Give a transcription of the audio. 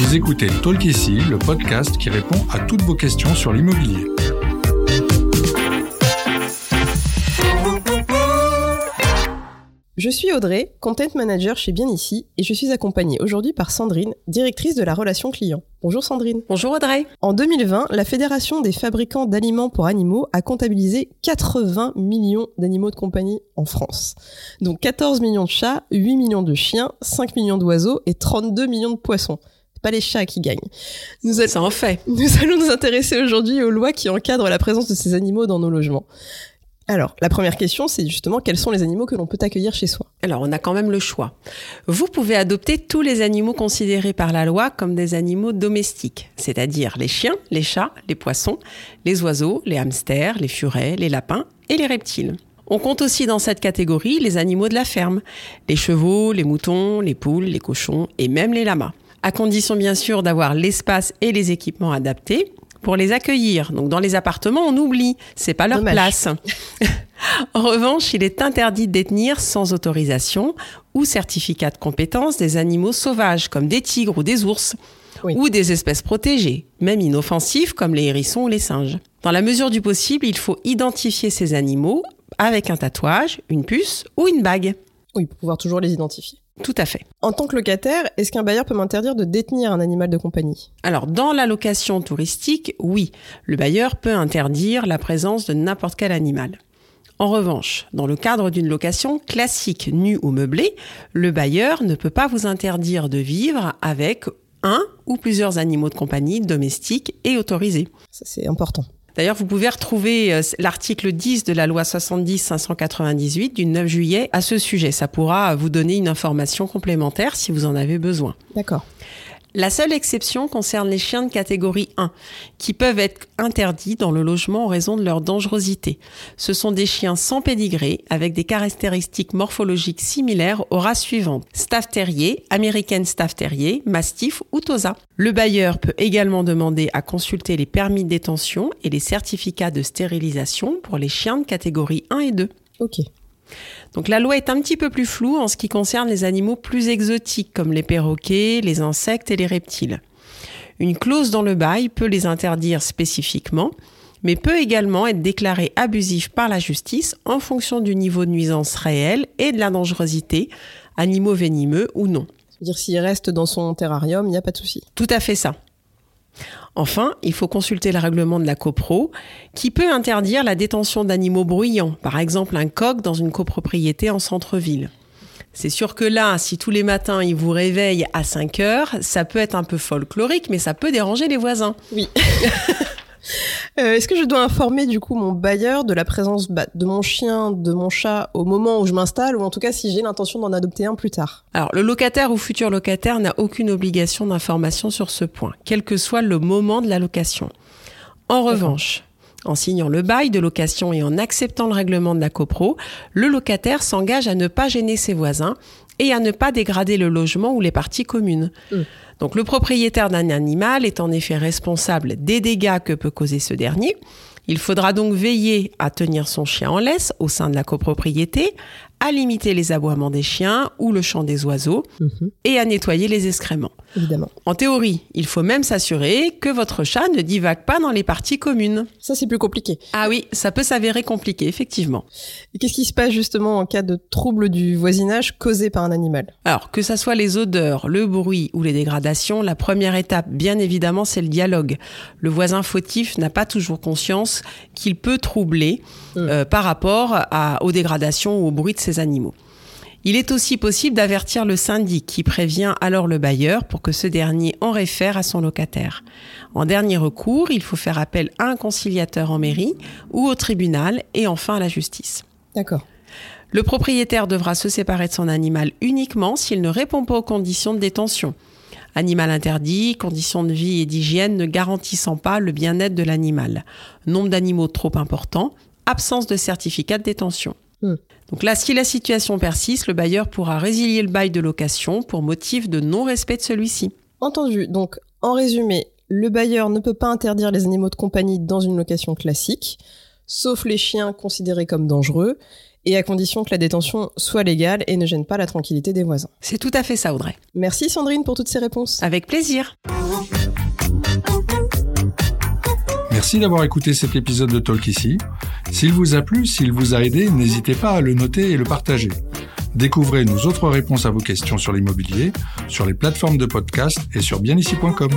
Vous écoutez Talk ici, le podcast qui répond à toutes vos questions sur l'immobilier. Je suis Audrey, content manager chez Bien Ici, et je suis accompagnée aujourd'hui par Sandrine, directrice de la relation client. Bonjour Sandrine. Bonjour Audrey. En 2020, la Fédération des fabricants d'aliments pour animaux a comptabilisé 80 millions d'animaux de compagnie en France. Donc 14 millions de chats, 8 millions de chiens, 5 millions d'oiseaux et 32 millions de poissons pas les chats qui gagnent. Nous Ça en fait. Nous allons nous intéresser aujourd'hui aux lois qui encadrent la présence de ces animaux dans nos logements. Alors, la première question, c'est justement quels sont les animaux que l'on peut accueillir chez soi? Alors, on a quand même le choix. Vous pouvez adopter tous les animaux considérés par la loi comme des animaux domestiques, c'est-à-dire les chiens, les chats, les poissons, les oiseaux, les hamsters, les furets, les lapins et les reptiles. On compte aussi dans cette catégorie les animaux de la ferme, les chevaux, les moutons, les poules, les cochons et même les lamas. À condition bien sûr d'avoir l'espace et les équipements adaptés, pour les accueillir. Donc dans les appartements, on oublie, c'est pas leur place. en revanche, il est interdit de détenir sans autorisation ou certificat de compétence des animaux sauvages comme des tigres ou des ours. ou des espèces protégées, même inoffensives comme les hérissons ou les singes. Dans la mesure du possible, il faut identifier ces animaux avec un tatouage, une puce ou une bague. Oui, pour pouvoir toujours les identifier. Tout à fait. En tant que locataire, est-ce qu'un bailleur peut m'interdire de détenir un animal de compagnie? Alors, dans la location touristique, oui, le bailleur peut interdire la présence de n'importe quel animal. En revanche, dans le cadre d'une location classique nue ou meublée, le bailleur ne peut pas vous interdire de vivre avec un ou plusieurs animaux de compagnie domestiques et autorisés. Ça, c'est important. D'ailleurs, vous pouvez retrouver euh, l'article 10 de la loi 70-598 du 9 juillet à ce sujet. Ça pourra vous donner une information complémentaire si vous en avez besoin. D'accord. La seule exception concerne les chiens de catégorie 1, qui peuvent être interdits dans le logement en raison de leur dangerosité. Ce sont des chiens sans pédigré, avec des caractéristiques morphologiques similaires aux races suivantes. Staff terrier, American Staff terrier, Mastiff ou Tosa. Le bailleur peut également demander à consulter les permis de détention et les certificats de stérilisation pour les chiens de catégorie 1 et 2. Ok. Donc la loi est un petit peu plus floue en ce qui concerne les animaux plus exotiques comme les perroquets, les insectes et les reptiles. Une clause dans le bail peut les interdire spécifiquement, mais peut également être déclarée abusive par la justice en fonction du niveau de nuisance réel et de la dangerosité, animaux venimeux ou non. C'est-à-dire s'il reste dans son terrarium, il n'y a pas de souci. Tout à fait ça. Enfin, il faut consulter le règlement de la copro qui peut interdire la détention d'animaux bruyants, par exemple un coq dans une copropriété en centre-ville. C'est sûr que là, si tous les matins il vous réveille à 5 heures, ça peut être un peu folklorique, mais ça peut déranger les voisins. Oui. Euh, est-ce que je dois informer du coup mon bailleur de la présence bah, de mon chien, de mon chat au moment où je m'installe, ou en tout cas si j'ai l'intention d'en adopter un plus tard? Alors le locataire ou futur locataire n'a aucune obligation d'information sur ce point, quel que soit le moment de la location. En revanche, en signant le bail de location et en acceptant le règlement de la copro, le locataire s'engage à ne pas gêner ses voisins et à ne pas dégrader le logement ou les parties communes. Mmh. Donc le propriétaire d'un animal est en effet responsable des dégâts que peut causer ce dernier. Il faudra donc veiller à tenir son chien en laisse au sein de la copropriété, à limiter les aboiements des chiens ou le chant des oiseaux mhm. et à nettoyer les excréments. Évidemment. En théorie, il faut même s'assurer que votre chat ne divague pas dans les parties communes. Ça, c'est plus compliqué. Ah oui, ça peut s'avérer compliqué, effectivement. Et qu'est-ce qui se passe justement en cas de trouble du voisinage causé par un animal? Alors, que ça soit les odeurs, le bruit ou les dégradations, la première étape, bien évidemment, c'est le dialogue. Le voisin fautif n'a pas toujours conscience qu'il peut troubler mmh. euh, par rapport à, aux dégradations ou au bruit de ses animaux. Il est aussi possible d'avertir le syndic qui prévient alors le bailleur pour que ce dernier en réfère à son locataire. En dernier recours, il faut faire appel à un conciliateur en mairie ou au tribunal et enfin à la justice. D'accord. Le propriétaire devra se séparer de son animal uniquement s'il ne répond pas aux conditions de détention. Animal interdit, conditions de vie et d'hygiène ne garantissant pas le bien-être de l'animal. Nombre d'animaux trop important, absence de certificat de détention. Hmm. Donc là, si la situation persiste, le bailleur pourra résilier le bail de location pour motif de non-respect de celui-ci. Entendu. Donc, en résumé, le bailleur ne peut pas interdire les animaux de compagnie dans une location classique, sauf les chiens considérés comme dangereux, et à condition que la détention soit légale et ne gêne pas la tranquillité des voisins. C'est tout à fait ça, Audrey. Merci Sandrine pour toutes ces réponses. Avec plaisir. Merci d'avoir écouté cet épisode de Talk ici. S'il vous a plu, s'il vous a aidé, n'hésitez pas à le noter et le partager. Découvrez nos autres réponses à vos questions sur l'immobilier, sur les plateformes de podcast et sur bienici.com.